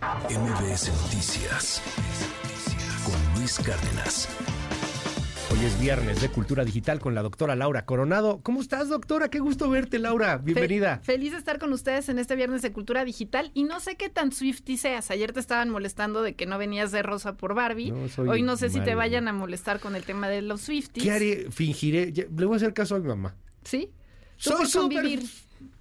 MBS Noticias con Luis Cárdenas. Hoy es viernes de Cultura Digital con la doctora Laura Coronado. ¿Cómo estás, doctora? Qué gusto verte, Laura. Bienvenida. Fe- feliz de estar con ustedes en este viernes de Cultura Digital y no sé qué tan Swifty seas. Ayer te estaban molestando de que no venías de rosa por Barbie. No, soy Hoy no sé si te vayan a molestar con el tema de los Swifties. ¿Qué haré? Fingiré. Le voy a hacer caso a mi mamá. ¿Sí? Tú Soy súper.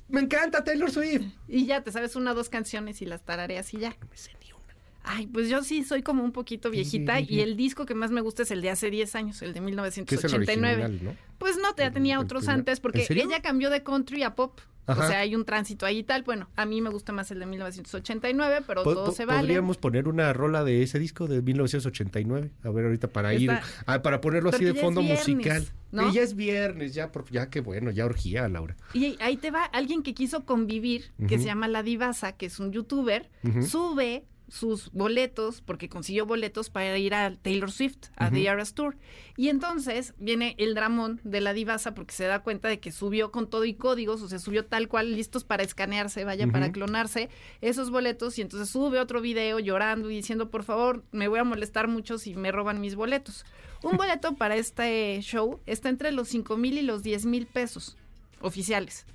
Me encanta Taylor Swift. Y ya te sabes una o dos canciones y las tarareas y ya. No me sé ni una. Ay, pues yo sí soy como un poquito viejita y el disco que más me gusta es el de hace 10 años, el de Que es el 1989. original, ¿no? Pues no, ya tenía el otros antes porque ella cambió de country a pop. Ajá. O sea, hay un tránsito ahí y tal. Bueno, a mí me gusta más el de 1989, pero Po- todo se vale. Podríamos poner una rola de ese disco de 1989. A ver, ahorita para ir. Está- ah, para ponerlo así de fondo viernes, musical. ¿no? Y ya es viernes, ya, por- ya que bueno, ya orgía, Laura. Y ahí te va alguien que quiso convivir, que se llama La Divasa, que es un youtuber, sube sus boletos, porque consiguió boletos para ir a Taylor Swift, a. The Eras Tour. Y entonces viene el dramón de la divasa porque se da cuenta de que subió con todo y códigos, o sea, subió tal cual, listos para escanearse, vaya, para clonarse esos boletos. Y entonces sube otro video llorando y diciendo, por favor, me voy a molestar mucho si me roban mis boletos. Un boleto para este show está entre los 5 mil y los 10 mil pesos oficiales.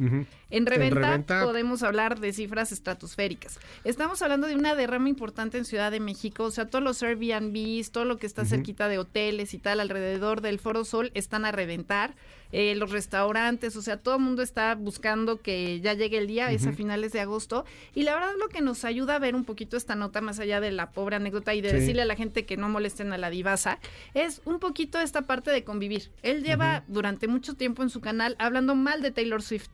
En reventa, reventa- podemos hablar de cifras estratosféricas. Estamos hablando de una derrama importante en Ciudad de México, o sea, todos los Airbnbs, todo lo que está cerquita de hoteles y tal alrededor del Foro Sol están a reventar, eh, los restaurantes, o sea, todo el mundo está buscando que ya llegue el día, es a finales de agosto, y la verdad lo que nos ayuda a ver un poquito esta nota, más allá de la pobre anécdota y de Sí. decirle a la gente que no molesten a la divasa, es un poquito esta parte de convivir. Él lleva durante mucho tiempo en su canal hablando mal de Taylor Swift.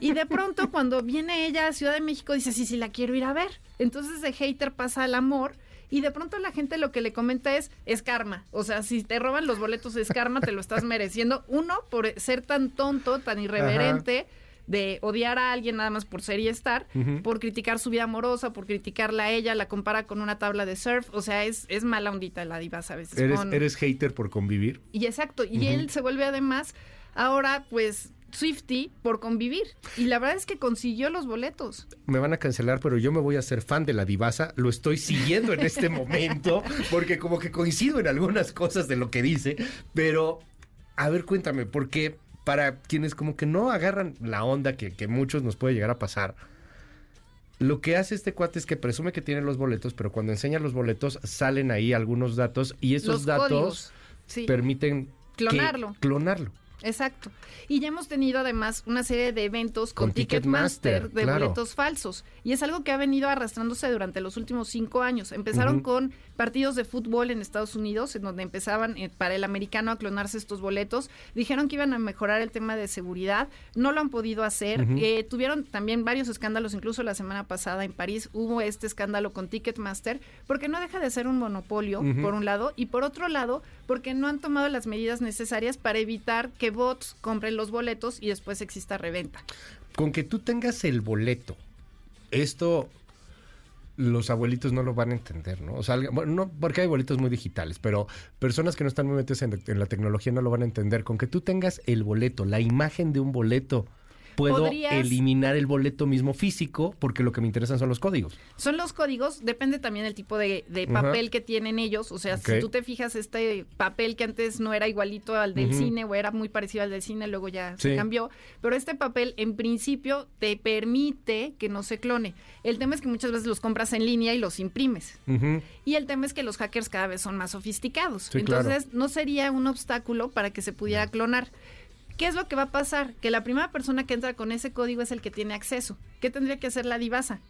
Y de pronto cuando viene ella a Ciudad de México dice, sí, sí, la quiero ir a ver. Entonces de hater pasa al amor y de pronto la gente lo que le comenta es, es karma. O sea, si te roban los boletos es karma, te lo estás mereciendo. Uno, por ser tan tonto, tan irreverente. de odiar a alguien nada más por ser y estar, por criticar su vida amorosa, por criticarla a ella, la compara con una tabla de surf, o sea, es, es mala ondita la divasa a veces. ¿Eres, con- ¿Eres hater por convivir? y exacto, y él se vuelve además ahora pues Swifty por convivir. Y la verdad es que consiguió los boletos. me van a cancelar, pero yo me voy a ser fan de la divasa. Lo estoy siguiendo en este momento, porque como que coincido en algunas cosas de lo que dice. Pero, a ver, cuéntame, porque para quienes como que no agarran la onda que, que muchos nos puede llegar a pasar, lo que hace este cuate es que presume que tiene los boletos, pero cuando enseña los boletos salen ahí algunos datos y esos los datos. Sí, permiten que- Clonarlo. Exacto. Y ya hemos tenido además una serie de eventos con, Con Ticketmaster, de claro. boletos falsos. Y es algo que ha venido arrastrándose durante los últimos cinco años. Empezaron con partidos de fútbol en Estados Unidos, en donde empezaban eh, para el americano a clonarse estos boletos. Dijeron que iban a mejorar el tema de seguridad. No lo han podido hacer. Eh, tuvieron también varios escándalos, incluso la semana pasada en París hubo este escándalo con Ticketmaster, porque no deja de ser un monopolio, por un lado, y por otro lado, porque no han tomado las medidas necesarias para evitar que bots compren los boletos y después exista reventa. con que tú tengas el boleto, esto los abuelitos no lo van a entender, ¿no? O sea, bueno, no porque hay boletos muy digitales, pero personas que no están muy metidas en la tecnología no lo van a entender. Con que tú tengas el boleto, la imagen de un boleto, puedo Podrías- eliminar el boleto mismo físico porque lo que me interesan son los códigos. Son los códigos, depende también del tipo de, de papel que tienen ellos. O sea, si tú te fijas, este papel que antes no era igualito al del cine o era muy parecido al del cine, luego ya se cambió. Pero este papel, en principio, te permite que no se clone. El tema es que muchas veces los compras en línea y los imprimes. Y el tema es que los hackers cada vez son más sofisticados. Sí, claro. Entonces, no sería un obstáculo para que se pudiera clonar. ¿Qué es lo que va a pasar? Que la primera persona que entra con ese código es el que tiene acceso. ¿Qué tendría que hacer la divasa?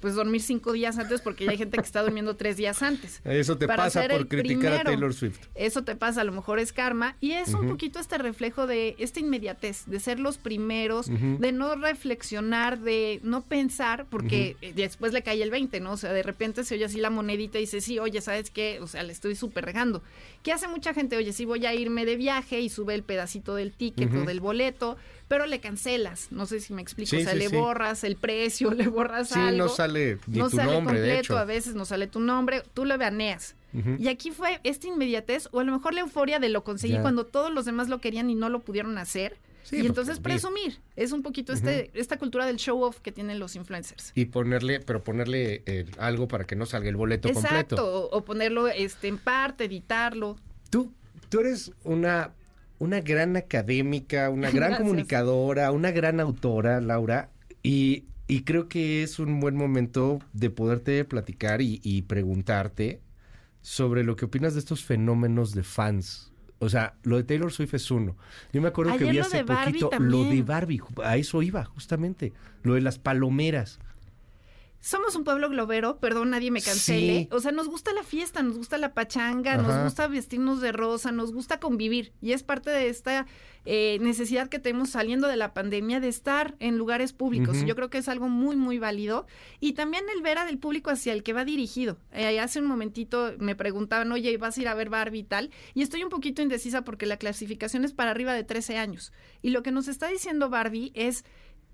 Pues dormir cinco días antes porque ya hay gente que está durmiendo tres días antes. Eso te Para pasa por criticar a primero. Taylor Swift. Eso te pasa, a lo mejor es karma. Y es un poquito este reflejo de esta inmediatez, de ser los primeros, de no reflexionar, de no pensar, porque eh, después le cae el 20, ¿no? O sea, de repente se oye así la monedita y dice, sí, oye, ¿sabes qué? O sea, le estoy súper regando. ¿Qué hace mucha gente? Oye, sí voy a irme de viaje y sube el pedacito del ticket o del boleto, pero le cancelas. No sé si me explico. Sí, o sea, sí, le sí. borras el precio, le borras Sí, algo no sale ni no tu sale nombre, completo, de hecho. a veces no sale tu nombre, tú le baneas. Y aquí fue esta inmediatez, o a lo mejor la euforia de lo conseguí cuando todos los demás lo querían y no lo pudieron hacer. Sí, y pues, entonces presumir. Es un poquito este, esta cultura del show off que tienen los influencers. Y ponerle, pero ponerle eh, algo para que no salga el boleto Exacto. completo. O, o ponerlo este, en parte, editarlo. Tú, tú eres una, una gran académica, una gran Gracias. comunicadora, una gran autora, Laura, y, y creo que es un buen momento de poderte platicar y, y preguntarte sobre lo que opinas de estos fenómenos de fans. O sea, lo de Taylor Swift es uno. Yo me acuerdo que vi hace poquito lo de. Barbie, a eso iba, justamente, lo de las palomeras. Somos un pueblo globero, perdón, nadie me cancele. Sí. O sea, nos gusta la fiesta, nos gusta la pachanga, Ajá. nos gusta vestirnos de rosa, nos gusta convivir. Y es parte de esta eh, necesidad que tenemos saliendo de la pandemia de estar en lugares públicos. Yo creo que es algo muy, muy válido. Y también el ver al público hacia el que va dirigido. Eh, hace un momentito me preguntaban, oye, ¿vas a ir a ver Barbie y tal? Y estoy un poquito indecisa porque la clasificación es para arriba de 13 años. Y lo que nos está diciendo Barbie es...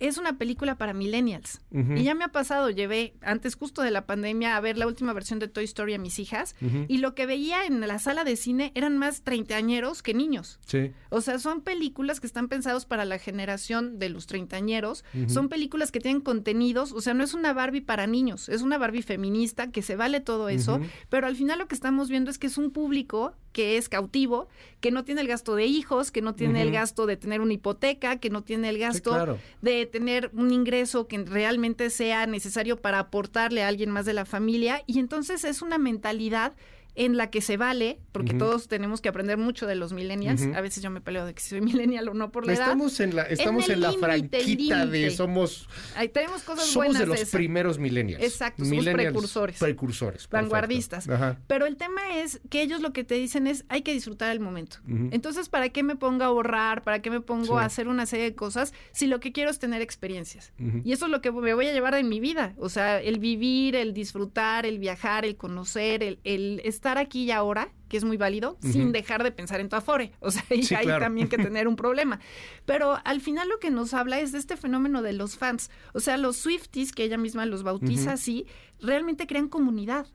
Es una película para millennials. Y ya me ha pasado, llevé antes justo de la pandemia a ver la última versión de Toy Story a mis hijas y lo que veía en la sala de cine eran más treintañeros que niños. Sí. O sea, son películas que están pensados para la generación de los treintañeros, son películas que tienen contenidos, o sea, no es una Barbie para niños, es una Barbie feminista que se vale todo eso, pero al final lo que estamos viendo es que es un público que es cautivo, que no tiene el gasto de hijos, que no tiene el gasto de tener una hipoteca, que no tiene el gasto claro. de tener un ingreso que realmente sea necesario para aportarle a alguien más de la familia y entonces es una mentalidad en la que se vale, porque todos tenemos que aprender mucho de los millennials. A veces yo me peleo de que si soy millennial o no por la edad. Estamos en la, estamos en, la franquita de somos Ahí tenemos cosas somos buenas de los esa. primeros millennials. Exacto, somos precursores. Precursores. perfecto. Vanguardistas. Ajá. Pero el tema es que ellos lo que te dicen es hay que disfrutar el momento. Entonces, ¿para qué me pongo a ahorrar? ¿Para qué me pongo Sí. a hacer una serie de cosas si lo que quiero es tener experiencias? Y eso es lo que me voy a llevar en mi vida. O sea, el vivir, el disfrutar, el viajar, el conocer, el, el estar aquí y ahora, que es muy válido, sin dejar de pensar en tu afore. O sea, y Sí, hay claro. también que tener un problema. Pero al final lo que nos habla es de este fenómeno de los fans. O sea, los Swifties, que ella misma los bautiza así, realmente crean comunidad.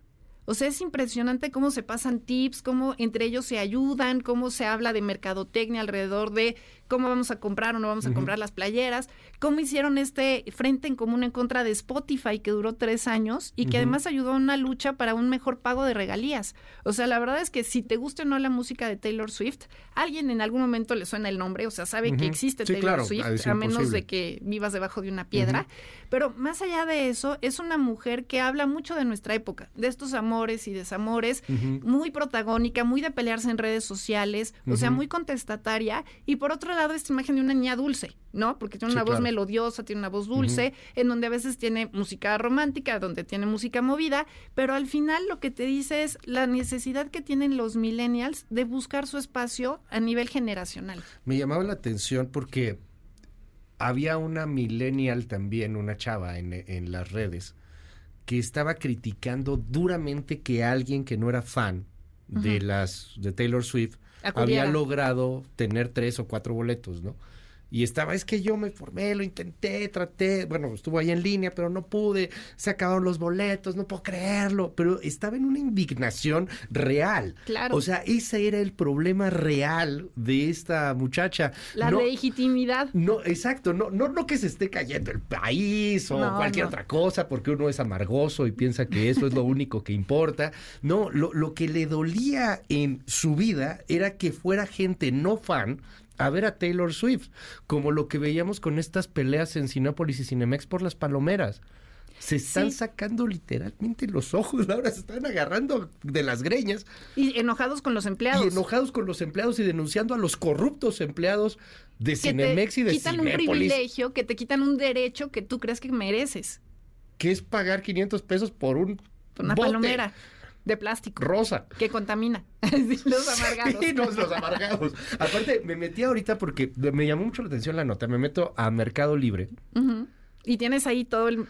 O sea, es impresionante cómo se pasan tips, cómo entre ellos se ayudan, cómo se habla de mercadotecnia alrededor de cómo vamos a comprar o no vamos a comprar las playeras, cómo hicieron este frente en común en contra de Spotify que duró tres años y que además ayudó a una lucha para un mejor pago de regalías. O sea, la verdad es que si te gusta o no la música de Taylor Swift, alguien en algún momento le suena el nombre, o sea, sabe que existe Sí, Taylor claro, Swift, a menos de que vivas debajo de una piedra. Pero más allá de eso, es una mujer que habla mucho de nuestra época, de estos amores y desamores, muy protagónica, muy de pelearse en redes sociales, o sea, muy contestataria. Y por otro lado, esta imagen de una niña dulce, ¿no? Porque tiene Sí, una voz claro. melodiosa, tiene una voz dulce, en donde a veces tiene música romántica, donde tiene música movida, pero al final lo que te dice es la necesidad que tienen los millennials de buscar su espacio a nivel generacional. Me llamaba la atención porque había una millennial también, una chava en, en las redes, que estaba criticando duramente que alguien que no era fan de las de Taylor Swift Acudiera. había logrado tener tres o cuatro boletos, ¿no? Y estaba, es que yo me formé, lo intenté, traté, bueno, estuvo ahí en línea, pero no pude, se acabaron los boletos, no puedo creerlo, pero estaba en una indignación real. Claro. O sea, ese era el problema real de esta muchacha. La no, legitimidad. no, exacto, no, no, no que se esté cayendo el país o No, cualquier no. otra cosa, porque uno es amargoso y piensa que eso es lo único que importa. No, lo, lo que le dolía en su vida era que fuera gente no fan a ver a Taylor Swift, como lo que veíamos con estas peleas en Cinépolis y Cinemex por las palomeras. Se están Sí. sacando literalmente los ojos, ahora se están agarrando de las greñas Y enojados con los empleados. y enojados con los empleados y denunciando a los corruptos empleados de que Cinemex y te de quitan un privilegio, que te quitan un derecho que tú crees que mereces. que es pagar 500 pesos por un Por una bote palomera de plástico rosa. que contamina. Los amargados. Sí, los amargados. Aparte, me metí ahorita porque me llamó mucho la atención la nota. Me meto a Mercado Libre. Ujú. Y tienes ahí todo el...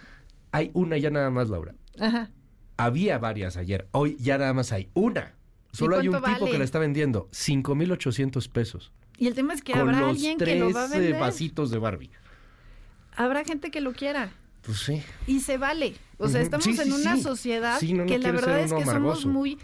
Hay una ya nada más, Laura. Ajá. Había varias ayer. Hoy ya nada más hay una. Solo hay un tipo vale? que la está vendiendo. 5,800 pesos. Y el tema es que con habrá los alguien tres que lo va a eh, vender. vasitos de Barbie. Habrá gente que lo quiera. Pues sí. Y se vale. O sea, estamos Sí, en una sociedad no, que la verdad es que somos muy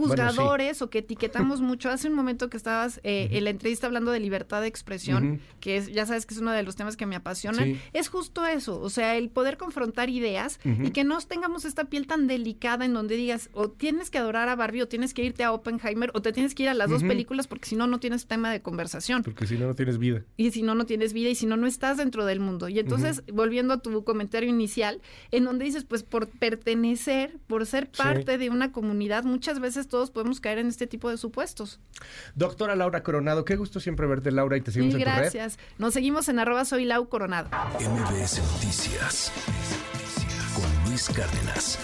juzgadores o que etiquetamos mucho. Hace un momento que estabas eh, en la entrevista hablando de libertad de expresión, que es, ya sabes que es uno de los temas que me apasionan, es justo eso, o sea, el poder confrontar ideas y que no tengamos esta piel tan delicada en donde digas o tienes que adorar a Barbie o tienes que irte a Oppenheimer o te tienes que ir a las dos películas porque si no, no tienes tema de conversación. Porque si no, no tienes vida. Y si no, no tienes vida y si no, no estás dentro del mundo. Y entonces, volviendo a tu comentario inicial, en donde dices, pues por pertenecer, por ser parte de una comunidad, muchas veces todos podemos caer en este tipo de supuestos. Doctora Laura Coronado, qué gusto siempre verte, Laura, y te seguimos en gracias. tu red. Nos seguimos en arroba soy Lau Coronado. MBS Noticias con Luis Cárdenas.